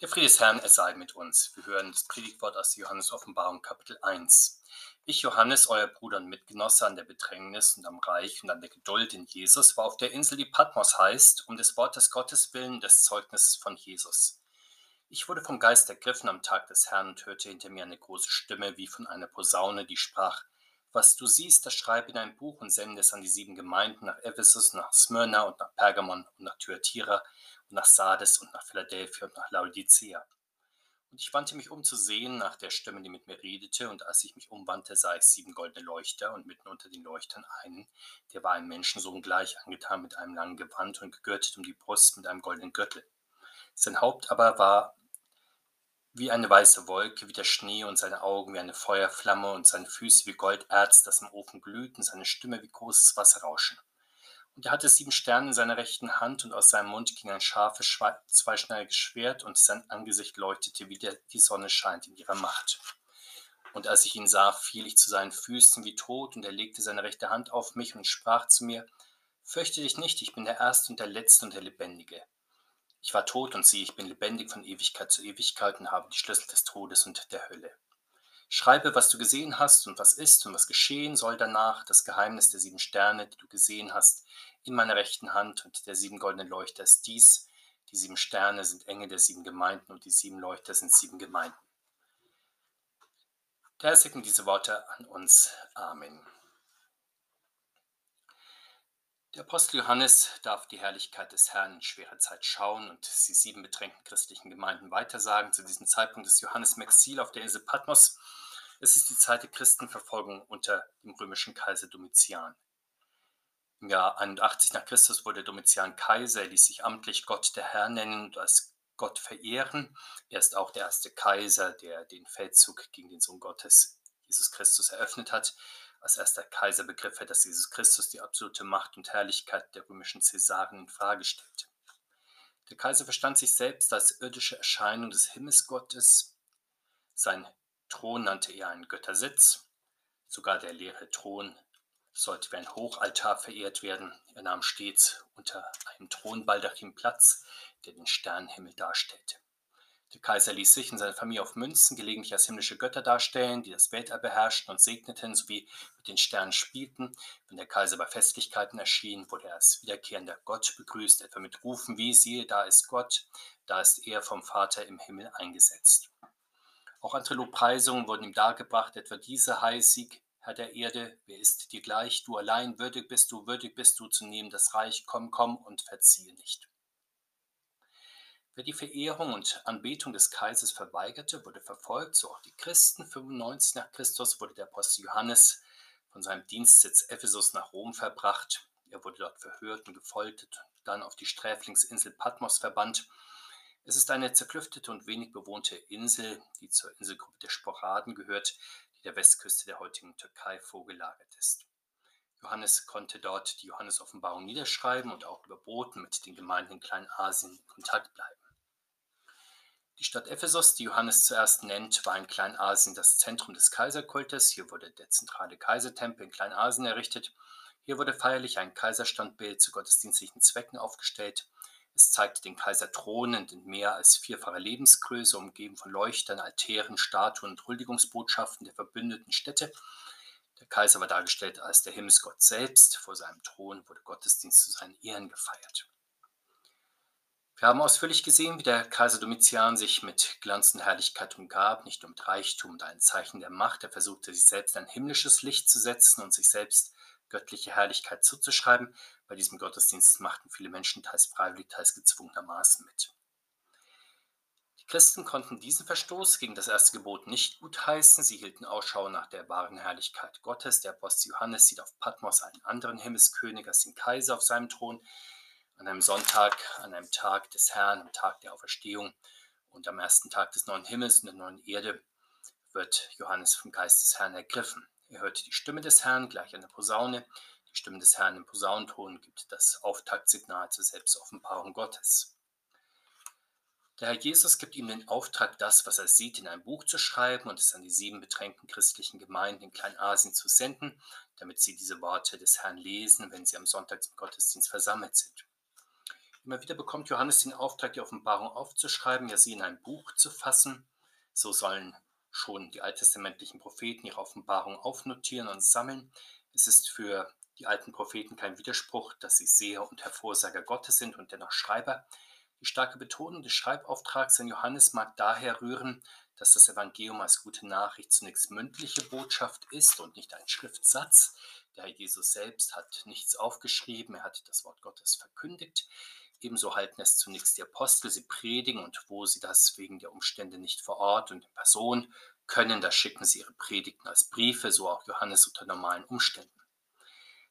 Der Friede des Herrn, es sei mit uns. Wir hören das Predigtwort aus Johannes Offenbarung Kapitel 1. Ich, Johannes, euer Bruder und Mitgenosse an der Bedrängnis und am Reich und an der Geduld in Jesus, war auf der Insel, die Patmos heißt, um des Wortes Gottes willen, des Zeugnisses von Jesus. Ich wurde vom Geist ergriffen am Tag des Herrn und hörte hinter mir eine große Stimme wie von einer Posaune, die sprach, was du siehst, das schreibe in ein Buch und sende es an die sieben Gemeinden nach Ephesus, nach Smyrna und nach Pergamon und nach Thyatira nach Sardes und nach Philadelphia und nach Laodicea. Und ich wandte mich um zu sehen nach der Stimme, die mit mir redete, und als ich mich umwandte, sah ich sieben goldene Leuchter und mitten unter den Leuchtern einen, der war einem Menschensohn gleich angetan mit einem langen Gewand und gegürtet um die Brust mit einem goldenen Gürtel. Sein Haupt aber war wie eine weiße Wolke, wie der Schnee und seine Augen wie eine Feuerflamme und seine Füße wie Golderz, das im Ofen glüht und seine Stimme wie großes Wasserrauschen. Und er hatte sieben Sterne in seiner rechten Hand und aus seinem Mund ging ein scharfes, zweischneidiges Schwert und sein Angesicht leuchtete, wie der, die Sonne scheint in ihrer Macht. Und als ich ihn sah, fiel ich zu seinen Füßen wie tot und er legte seine rechte Hand auf mich und sprach zu mir, Fürchte dich nicht, ich bin der Erste und der Letzte und der Lebendige. Ich war tot und siehe, ich bin lebendig von Ewigkeit zu Ewigkeit und habe die Schlüssel des Todes und der Hölle. Schreibe, was du gesehen hast und was ist und was geschehen soll danach, das Geheimnis der sieben Sterne, die du gesehen hast, in meiner rechten Hand und der sieben goldenen Leuchter ist dies. Die sieben Sterne sind Engel der sieben Gemeinden und die sieben Leuchter sind sieben Gemeinden. Der segne diese Worte an uns. Amen. Der Apostel Johannes darf die Herrlichkeit des Herrn in schwerer Zeit schauen und sie sieben bedrängten christlichen Gemeinden weitersagen. Zu diesem Zeitpunkt ist Johannes im Exil auf der Insel Patmos. Es ist die Zeit der Christenverfolgung unter dem römischen Kaiser Domitian. Im Jahr 81 nach Christus wurde Domitian Kaiser, er ließ sich amtlich Gott der Herr nennen und als Gott verehren. Er ist auch der erste Kaiser, der den Feldzug gegen den Sohn Gottes, Jesus Christus, eröffnet hat. Als erster Kaiser begriff er, dass Jesus Christus die absolute Macht und Herrlichkeit der römischen Cäsaren in Frage stellte. Der Kaiser verstand sich selbst als irdische Erscheinung des Himmelsgottes. Sein Thron nannte er einen Göttersitz. Sogar der leere Thron sollte wie ein Hochaltar verehrt werden. Er nahm stets unter einem Thronbaldachin Platz, der den Sternenhimmel darstellte. Der Kaiser ließ sich und seine Familie auf Münzen gelegentlich als himmlische Götter darstellen, die das Weltall beherrschten und segneten sowie mit den Sternen spielten. Wenn der Kaiser bei Festlichkeiten erschien, wurde er als wiederkehrender Gott begrüßt, etwa mit Rufen wie siehe, da ist Gott, da ist er vom Vater im Himmel eingesetzt. Auch andere Lobpreisungen wurden ihm dargebracht, etwa diese heißig, Herr der Erde, wer ist dir gleich, du allein, würdig bist du, würdig bist du zu nehmen das Reich, komm, komm und verziehe nicht. Wer die Verehrung und Anbetung des Kaisers verweigerte, wurde verfolgt, so auch die Christen. 95 nach Christus wurde der Apostel Johannes von seinem Dienstsitz Ephesus nach Rom verbracht. Er wurde dort verhört und gefoltert, dann auf die Sträflingsinsel Patmos verbannt. Es ist eine zerklüftete und wenig bewohnte Insel, die zur Inselgruppe der Sporaden gehört, die der Westküste der heutigen Türkei vorgelagert ist. Johannes konnte dort die Johannes-Offenbarung niederschreiben und auch über Boten mit den Gemeinden in Kleinasien in Kontakt bleiben. Die Stadt Ephesus, die Johannes zuerst nennt, war in Kleinasien das Zentrum des Kaiserkultes. Hier wurde der zentrale Kaisertempel in Kleinasien errichtet. Hier wurde feierlich ein Kaiserstandbild zu gottesdienstlichen Zwecken aufgestellt. Es zeigte den Kaiser thronend in mehr als vierfacher Lebensgröße, umgeben von Leuchtern, Altären, Statuen und Huldigungsbotschaften der verbündeten Städte. Der Kaiser war dargestellt als der Himmelsgott selbst. Vor seinem Thron wurde Gottesdienst zu seinen Ehren gefeiert. Wir haben ausführlich gesehen, wie der Kaiser Domitian sich mit Glanz und Herrlichkeit umgab, nicht mit Reichtum und ein Zeichen der Macht. Er versuchte, sich selbst ein himmlisches Licht zu setzen und sich selbst göttliche Herrlichkeit zuzuschreiben. Bei diesem Gottesdienst machten viele Menschen teils freiwillig, teils gezwungenermaßen mit. Die Christen konnten diesen Verstoß gegen das erste Gebot nicht gutheißen. Sie hielten Ausschau nach der wahren Herrlichkeit Gottes. Der Apostel Johannes sieht auf Patmos einen anderen Himmelskönig als den Kaiser auf seinem Thron an einem Sonntag, an einem Tag des Herrn, am Tag der Auferstehung und am ersten Tag des neuen Himmels und der neuen Erde wird Johannes vom Geist des Herrn ergriffen. Er hört die Stimme des Herrn gleich an der Posaune. Die Stimme des Herrn im Posaunenton gibt das Auftaktsignal zur Selbstoffenbarung Gottes. Der Herr Jesus gibt ihm den Auftrag, das, was er sieht, in ein Buch zu schreiben und es an die sieben bedrängten christlichen Gemeinden in Kleinasien zu senden, damit sie diese Worte des Herrn lesen, wenn sie am Sonntag zum Gottesdienst versammelt sind. Immer wieder bekommt Johannes den Auftrag, die Offenbarung aufzuschreiben, ja sie in ein Buch zu fassen. So sollen schon die alttestamentlichen Propheten ihre Offenbarung aufnotieren und sammeln. Es ist für die alten Propheten kein Widerspruch, dass sie Seher und Hervorsager Gottes sind und dennoch Schreiber. Die starke Betonung des Schreibauftrags an Johannes mag daher rühren, dass das Evangelium als gute Nachricht zunächst mündliche Botschaft ist und nicht ein Schriftsatz. Der Herr Jesus selbst hat nichts aufgeschrieben, er hat das Wort Gottes verkündigt. Ebenso halten es zunächst die Apostel, sie predigen und wo sie das wegen der Umstände nicht vor Ort und in Person können, da schicken sie ihre Predigten als Briefe, so auch Johannes unter normalen Umständen.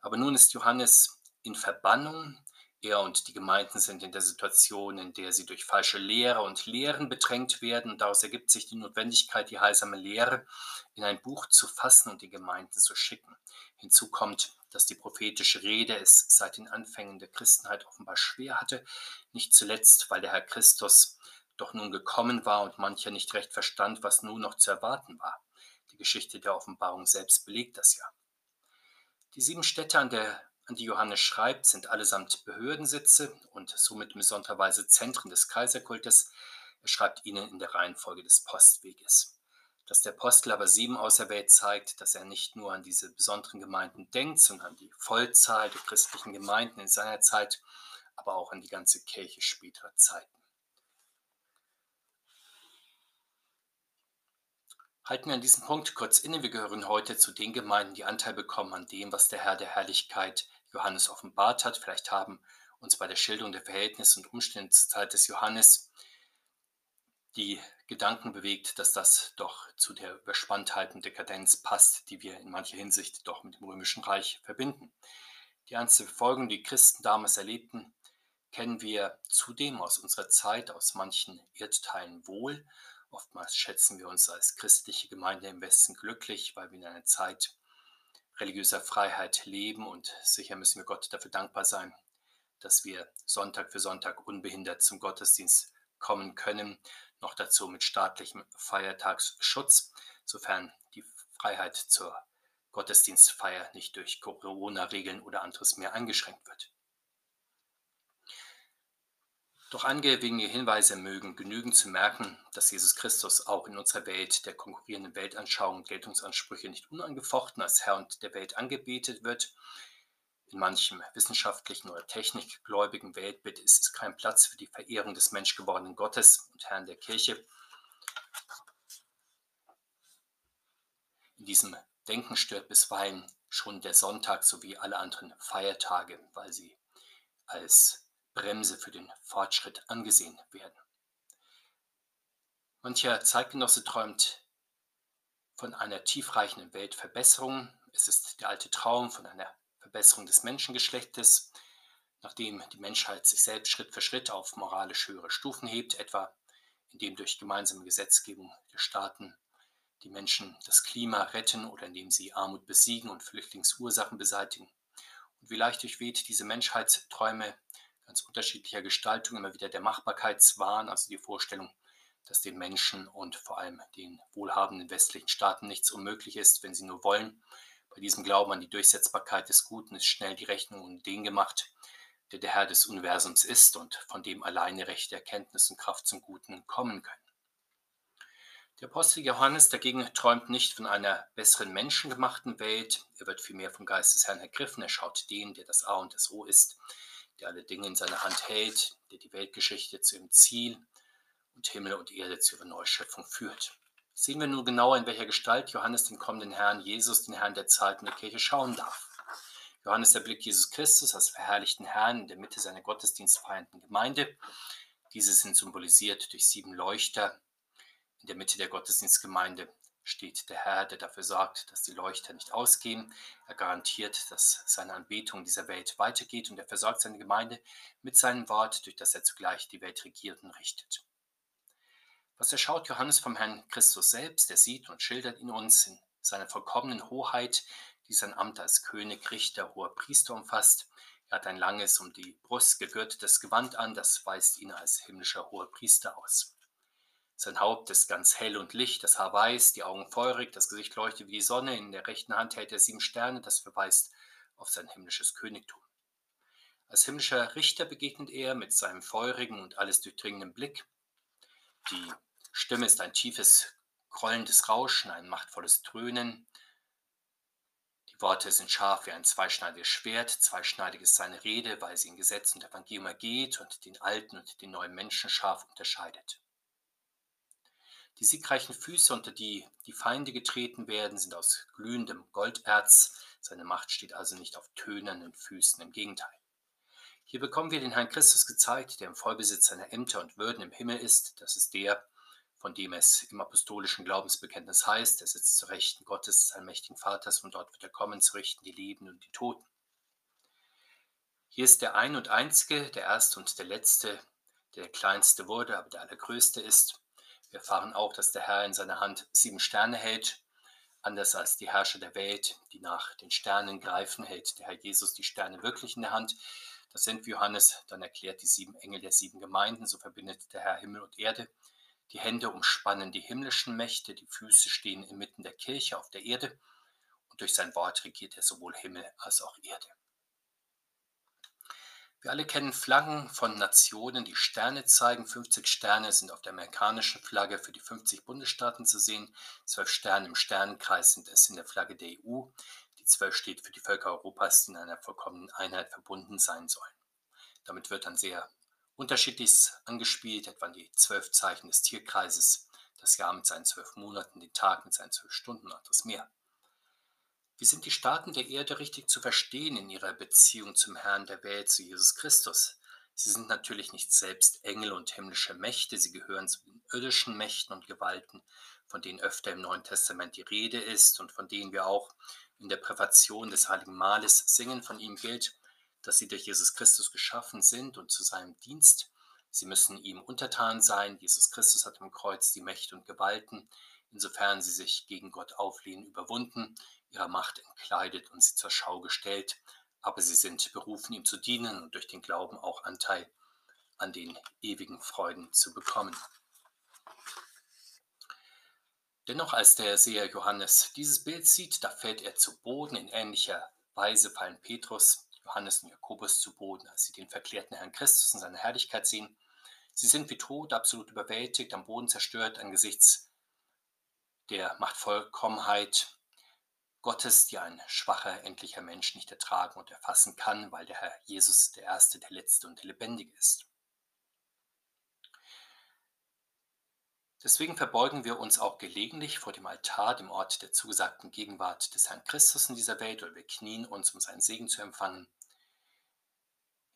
Aber nun ist Johannes in Verbannung, er und die Gemeinden sind in der Situation, in der sie durch falsche Lehre und Lehren bedrängt werden. Daraus ergibt sich die Notwendigkeit, die heilsame Lehre in ein Buch zu fassen und die Gemeinden zu schicken. Hinzu kommt, dass die prophetische Rede es seit den Anfängen der Christenheit offenbar schwer hatte, nicht zuletzt, weil der Herr Christus doch nun gekommen war und mancher nicht recht verstand, was nun noch zu erwarten war. Die Geschichte der Offenbarung selbst belegt das ja. Die sieben Städte an der an die Johannes schreibt, sind allesamt Behördensitze und somit in besonderer Weise Zentren des Kaiserkultes. Er schreibt ihnen in der Reihenfolge des Postweges. Dass der Apostel aber sieben auserwählt, zeigt, dass er nicht nur an diese besonderen Gemeinden denkt, sondern an die Vollzahl der christlichen Gemeinden in seiner Zeit, aber auch an die ganze Kirche späterer Zeiten. Halten wir an diesem Punkt kurz inne. Wir gehören heute zu den Gemeinden, die Anteil bekommen an dem, was der Herr der Herrlichkeit Johannes offenbart hat. Vielleicht haben uns bei der Schilderung der Verhältnisse und Umstände zur Zeit des Johannes die Gedanken bewegt, dass das doch zu der Überspanntheit und Dekadenz passt, die wir in mancher Hinsicht doch mit dem Römischen Reich verbinden. Die ernste Verfolgung, die Christen damals erlebten, kennen wir zudem aus unserer Zeit, aus manchen Erdteilen wohl. Oftmals schätzen wir uns als christliche Gemeinde im Westen glücklich, weil wir in einer Zeit religiöser Freiheit leben und sicher müssen wir Gott dafür dankbar sein, dass wir Sonntag für Sonntag unbehindert zum Gottesdienst kommen können, noch dazu mit staatlichem Feiertagsschutz, sofern die Freiheit zur Gottesdienstfeier nicht durch Corona-Regeln oder anderes mehr eingeschränkt wird. Doch angewegene Hinweise mögen genügen zu merken, dass Jesus Christus auch in unserer Welt der konkurrierenden Weltanschauung und Geltungsansprüche nicht unangefochten als Herr und der Welt angebetet wird. In manchem wissenschaftlichen oder technikgläubigen Weltbild ist es kein Platz für die Verehrung des menschgewordenen Gottes und Herrn der Kirche. In diesem Denken stört bisweilen schon der Sonntag sowie alle anderen Feiertage, weil sie als Bremse für den Fortschritt angesehen werden. Mancher Zeitgenosse träumt von einer tiefreichenden Weltverbesserung. Es ist der alte Traum von einer Verbesserung des Menschengeschlechtes, nachdem die Menschheit sich selbst Schritt für Schritt auf moralisch höhere Stufen hebt, etwa indem durch gemeinsame Gesetzgebung der Staaten die Menschen das Klima retten oder indem sie Armut besiegen und Flüchtlingsursachen beseitigen. Und wie leicht durchweht diese Menschheitsträume ganz unterschiedlicher Gestaltung immer wieder der Machbarkeitswahn, also die Vorstellung, dass den Menschen und vor allem den wohlhabenden westlichen Staaten nichts unmöglich ist, wenn sie nur wollen. Bei diesem Glauben an die Durchsetzbarkeit des Guten ist schnell die Rechnung um den gemacht, der der Herr des Universums ist und von dem alleine rechte Erkenntnis und Kraft zum Guten kommen können. Der Apostel Johannes dagegen träumt nicht von einer besseren menschengemachten Welt, er wird vielmehr vom Geist des Herrn ergriffen, er schaut den, der das A und das O ist, der alle Dinge in seiner Hand hält, der die Weltgeschichte zu ihrem Ziel und Himmel und Erde zu ihrer Neuschöpfung führt. Sehen wir nun genauer, in welcher Gestalt Johannes den kommenden Herrn Jesus, den Herrn der Zeit und der Kirche, schauen darf. Johannes erblickt Jesus Christus als verherrlichten Herrn in der Mitte seiner gottesdienstfeiernden Gemeinde. Diese sind symbolisiert durch sieben Leuchter in der Mitte der Gottesdienstgemeinde steht der Herr, der dafür sorgt, dass die Leuchter nicht ausgehen. Er garantiert, dass seine Anbetung dieser Welt weitergeht und er versorgt seine Gemeinde mit seinem Wort, durch das er zugleich die Welt regiert und richtet. Was erschaut Johannes vom Herrn Christus selbst? Er sieht und schildert ihn uns in seiner vollkommenen Hoheit, die sein Amt als König, Richter, hoher Priester umfasst. Er hat ein langes, um die Brust gegürtetes Gewand an, das weist ihn als himmlischer hoher Priester aus. Sein Haupt ist ganz hell und licht, das Haar weiß, die Augen feurig, das Gesicht leuchtet wie die Sonne, in der rechten Hand hält er sieben Sterne, das verweist auf sein himmlisches Königtum. Als himmlischer Richter begegnet er mit seinem feurigen und alles durchdringenden Blick. Die Stimme ist ein tiefes, grollendes Rauschen, ein machtvolles Dröhnen. Die Worte sind scharf wie ein zweischneidiges Schwert. Zweischneidig ist seine Rede, weil sie in Gesetz und Evangelium ergeht und den alten und den neuen Menschen scharf unterscheidet. Die siegreichen Füße, unter die die Feinde getreten werden, sind aus glühendem Golderz. Seine Macht steht also nicht auf tönernen Füßen, im Gegenteil. Hier bekommen wir den Herrn Christus gezeigt, der im Vollbesitz seiner Ämter und Würden im Himmel ist. Das ist der, von dem es im apostolischen Glaubensbekenntnis heißt, er sitzt zu Rechten Gottes, des allmächtigen Vaters, und dort wird er kommen zu richten die Lebenden und die Toten. Hier ist der ein und einzige, der erste und der letzte, der der kleinste wurde, aber der allergrößte ist. Wir erfahren auch, dass der Herr in seiner Hand sieben Sterne hält. Anders als die Herrscher der Welt, die nach den Sternen greifen, hält der Herr Jesus die Sterne wirklich in der Hand. Das sind Johannes dann erklärt die sieben Engel der sieben Gemeinden. So verbindet der Herr Himmel und Erde. Die Hände umspannen die himmlischen Mächte, die Füße stehen inmitten der Kirche auf der Erde. Und durch sein Wort regiert er sowohl Himmel als auch Erde. Wir alle kennen Flaggen von Nationen, die Sterne zeigen. 50 Sterne sind auf der amerikanischen Flagge für die 50 Bundesstaaten zu sehen. Zwölf Sterne im Sternenkreis sind es in der Flagge der EU. Die zwölf steht für die Völker Europas, die in einer vollkommenen Einheit verbunden sein sollen. Damit wird dann sehr unterschiedliches angespielt, etwa die zwölf Zeichen des Tierkreises, das Jahr mit seinen zwölf Monaten, den Tag mit seinen zwölf Stunden und das Meer. Wie sind die Staaten der Erde richtig zu verstehen in ihrer Beziehung zum Herrn der Welt, zu Jesus Christus? Sie sind natürlich nicht selbst Engel und himmlische Mächte, sie gehören zu den irdischen Mächten und Gewalten, von denen öfter im Neuen Testament die Rede ist und von denen wir auch in der Präfation des Heiligen Mahles singen. Von ihm gilt, dass sie durch Jesus Christus geschaffen sind und zu seinem Dienst. Sie müssen ihm untertan sein. Jesus Christus hat im Kreuz die Mächte und Gewalten, insofern sie sich gegen Gott auflehnen, überwunden ihrer Macht entkleidet und sie zur Schau gestellt, aber sie sind berufen, ihm zu dienen und durch den Glauben auch Anteil an den ewigen Freuden zu bekommen. Dennoch, als der Seher Johannes dieses Bild sieht, da fällt er zu Boden. In ähnlicher Weise fallen Petrus, Johannes und Jakobus zu Boden, als sie den verklärten Herrn Christus in seiner Herrlichkeit sehen. Sie sind wie tot, absolut überwältigt, am Boden zerstört angesichts der Machtvollkommenheit Gottes, die ein schwacher, endlicher Mensch nicht ertragen und erfassen kann, weil der Herr Jesus der Erste, der Letzte und der Lebendige ist. Deswegen verbeugen wir uns auch gelegentlich vor dem Altar, dem Ort der zugesagten Gegenwart des Herrn Christus in dieser Welt, oder wir knien uns, um seinen Segen zu empfangen.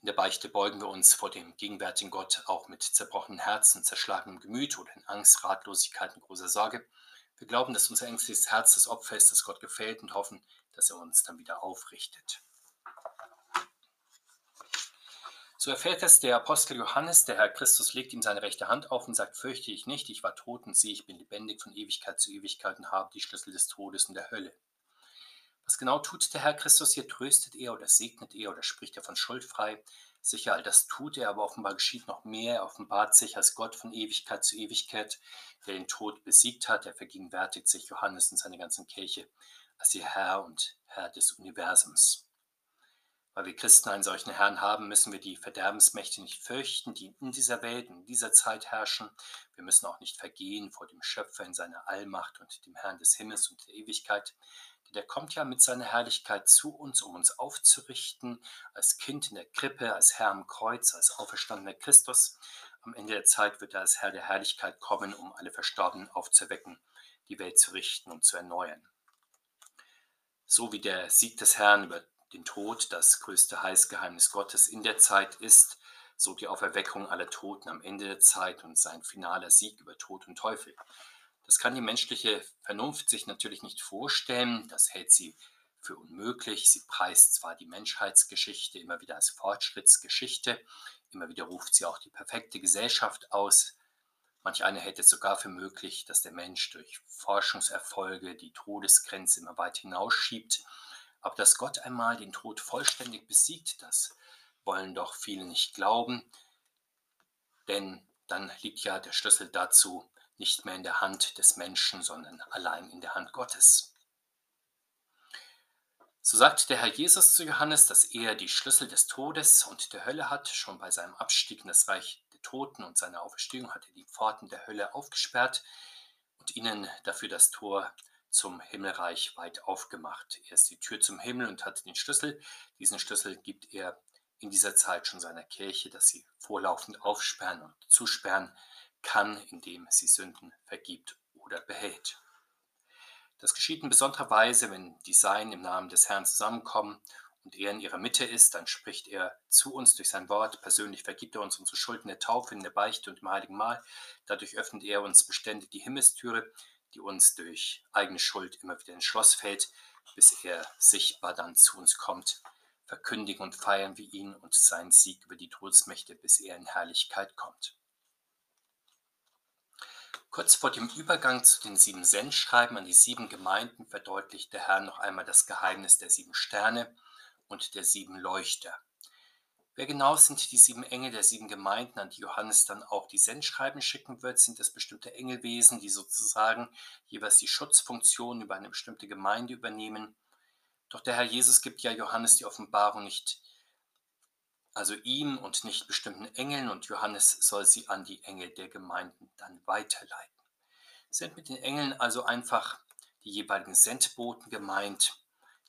In der Beichte beugen wir uns vor dem gegenwärtigen Gott auch mit zerbrochenen Herzen, zerschlagenem Gemüt oder in Angst, Ratlosigkeit und großer Sorge. Wir glauben, dass unser ängstliches Herz das Opfer ist, das Gott gefällt und hoffen, dass er uns dann wieder aufrichtet. So erfährt es der Apostel Johannes, der Herr Christus legt ihm seine rechte Hand auf und sagt, fürchte ich nicht, ich war tot und siehe, ich bin lebendig von Ewigkeit zu Ewigkeit und habe die Schlüssel des Todes und der Hölle. Was genau tut der Herr Christus hier? Tröstet er oder segnet er oder spricht er von Schuld frei? Sicher, all das tut er, aber offenbar geschieht noch mehr. Er offenbart sich als Gott von Ewigkeit zu Ewigkeit, der den Tod besiegt hat. Er vergegenwärtigt sich Johannes und seine ganze Kirche als ihr Herr und Herr des Universums. Weil wir Christen einen solchen Herrn haben, müssen wir die Verderbensmächte nicht fürchten, die in dieser Welt, in dieser Zeit herrschen. Wir müssen auch nicht vergehen vor dem Schöpfer in seiner Allmacht und dem Herrn des Himmels und der Ewigkeit der kommt ja mit seiner Herrlichkeit zu uns, um uns aufzurichten, als Kind in der Krippe, als Herr am Kreuz, als auferstandener Christus. Am Ende der Zeit wird er als Herr der Herrlichkeit kommen, um alle Verstorbenen aufzuwecken, die Welt zu richten und zu erneuern. So wie der Sieg des Herrn über den Tod das größte Heilsgeheimnis Gottes in der Zeit ist, so die Auferweckung aller Toten am Ende der Zeit und sein finaler Sieg über Tod und Teufel. Das kann die menschliche Vernunft sich natürlich nicht vorstellen. Das hält sie für unmöglich. Sie preist zwar die Menschheitsgeschichte immer wieder als Fortschrittsgeschichte, immer wieder ruft sie auch die perfekte Gesellschaft aus. Manch einer hält es sogar für möglich, dass der Mensch durch Forschungserfolge die Todesgrenze immer weit hinausschiebt. Aber dass Gott einmal den Tod vollständig besiegt, das wollen doch viele nicht glauben. Denn dann liegt ja der Schlüssel dazu nicht mehr in der Hand des Menschen, sondern allein in der Hand Gottes. So sagt der Herr Jesus zu Johannes, dass er die Schlüssel des Todes und der Hölle hat. Schon bei seinem Abstieg in das Reich der Toten und seiner Auferstehung hat er die Pforten der Hölle aufgesperrt und ihnen dafür das Tor zum Himmelreich weit aufgemacht. Er ist die Tür zum Himmel und hat den Schlüssel. Diesen Schlüssel gibt er in dieser Zeit schon seiner Kirche, dass sie vorlaufend aufsperren und zusperren kann, indem sie Sünden vergibt oder behält. Das geschieht in besonderer Weise, wenn die Sein im Namen des Herrn zusammenkommen und er in ihrer Mitte ist, dann spricht er zu uns durch sein Wort. Persönlich vergibt er uns unsere Schulden der Taufe, in der Beichte und im Heiligen Mahl. Dadurch öffnet er uns beständig die Himmelstüre, die uns durch eigene Schuld immer wieder ins Schloss fällt, bis er sichtbar dann zu uns kommt. Verkündigen und feiern wir ihn und seinen Sieg über die Todesmächte, bis er in Herrlichkeit kommt. Kurz vor dem Übergang zu den sieben Sendschreiben an die sieben Gemeinden verdeutlicht der Herr noch einmal das Geheimnis der sieben Sterne und der sieben Leuchter. Wer genau sind die sieben Engel der sieben Gemeinden, an die Johannes dann auch die Sendschreiben schicken wird? Sind das bestimmte Engelwesen, die sozusagen jeweils die Schutzfunktion über eine bestimmte Gemeinde übernehmen? Doch der Herr Jesus gibt ja Johannes die Offenbarung nicht, also ihm und nicht bestimmten Engeln, und Johannes soll sie an die Engel der Gemeinden dann weiterleiten. Sind mit den Engeln also einfach die jeweiligen Sendboten gemeint,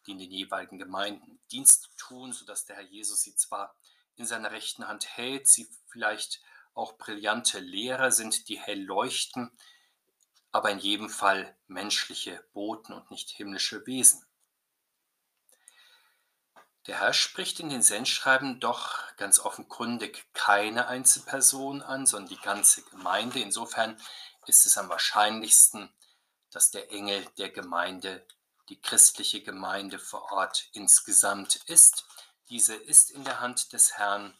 die in den jeweiligen Gemeinden Dienst tun, sodass der Herr Jesus sie zwar in seiner rechten Hand hält, sie vielleicht auch brillante Lehrer sind, die hell leuchten, aber in jedem Fall menschliche Boten und nicht himmlische Wesen. Der Herr spricht in den Sendschreiben doch ganz offenkundig keine Einzelperson an, sondern die ganze Gemeinde. Insofern ist es am wahrscheinlichsten, dass der Engel der Gemeinde die christliche Gemeinde vor Ort insgesamt ist. Diese ist in der Hand des Herrn,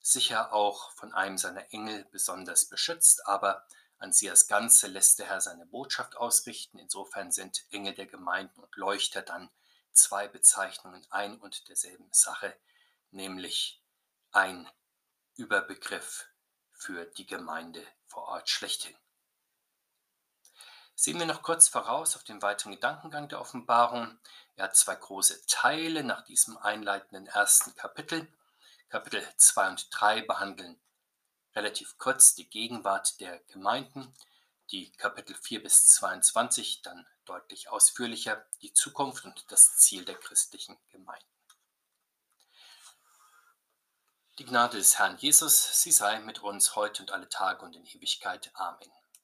sicher auch von einem seiner Engel besonders beschützt, aber an sie als Ganze lässt der Herr seine Botschaft ausrichten. Insofern sind Engel der Gemeinden und Leuchter dann zwei Bezeichnungen ein und derselben Sache, nämlich ein Überbegriff für die Gemeinde vor Ort schlechthin. Sehen wir noch kurz voraus auf den weiteren Gedankengang der Offenbarung. Er hat zwei große Teile nach diesem einleitenden ersten Kapitel. Kapitel 2 und 3 behandeln relativ kurz die Gegenwart der Gemeinden, die Kapitel 4 bis 22 dann deutlich ausführlicher die Zukunft und das Ziel der christlichen Gemeinden. Die Gnade des Herrn Jesus, sie sei mit uns heute und alle Tage und in Ewigkeit. Amen.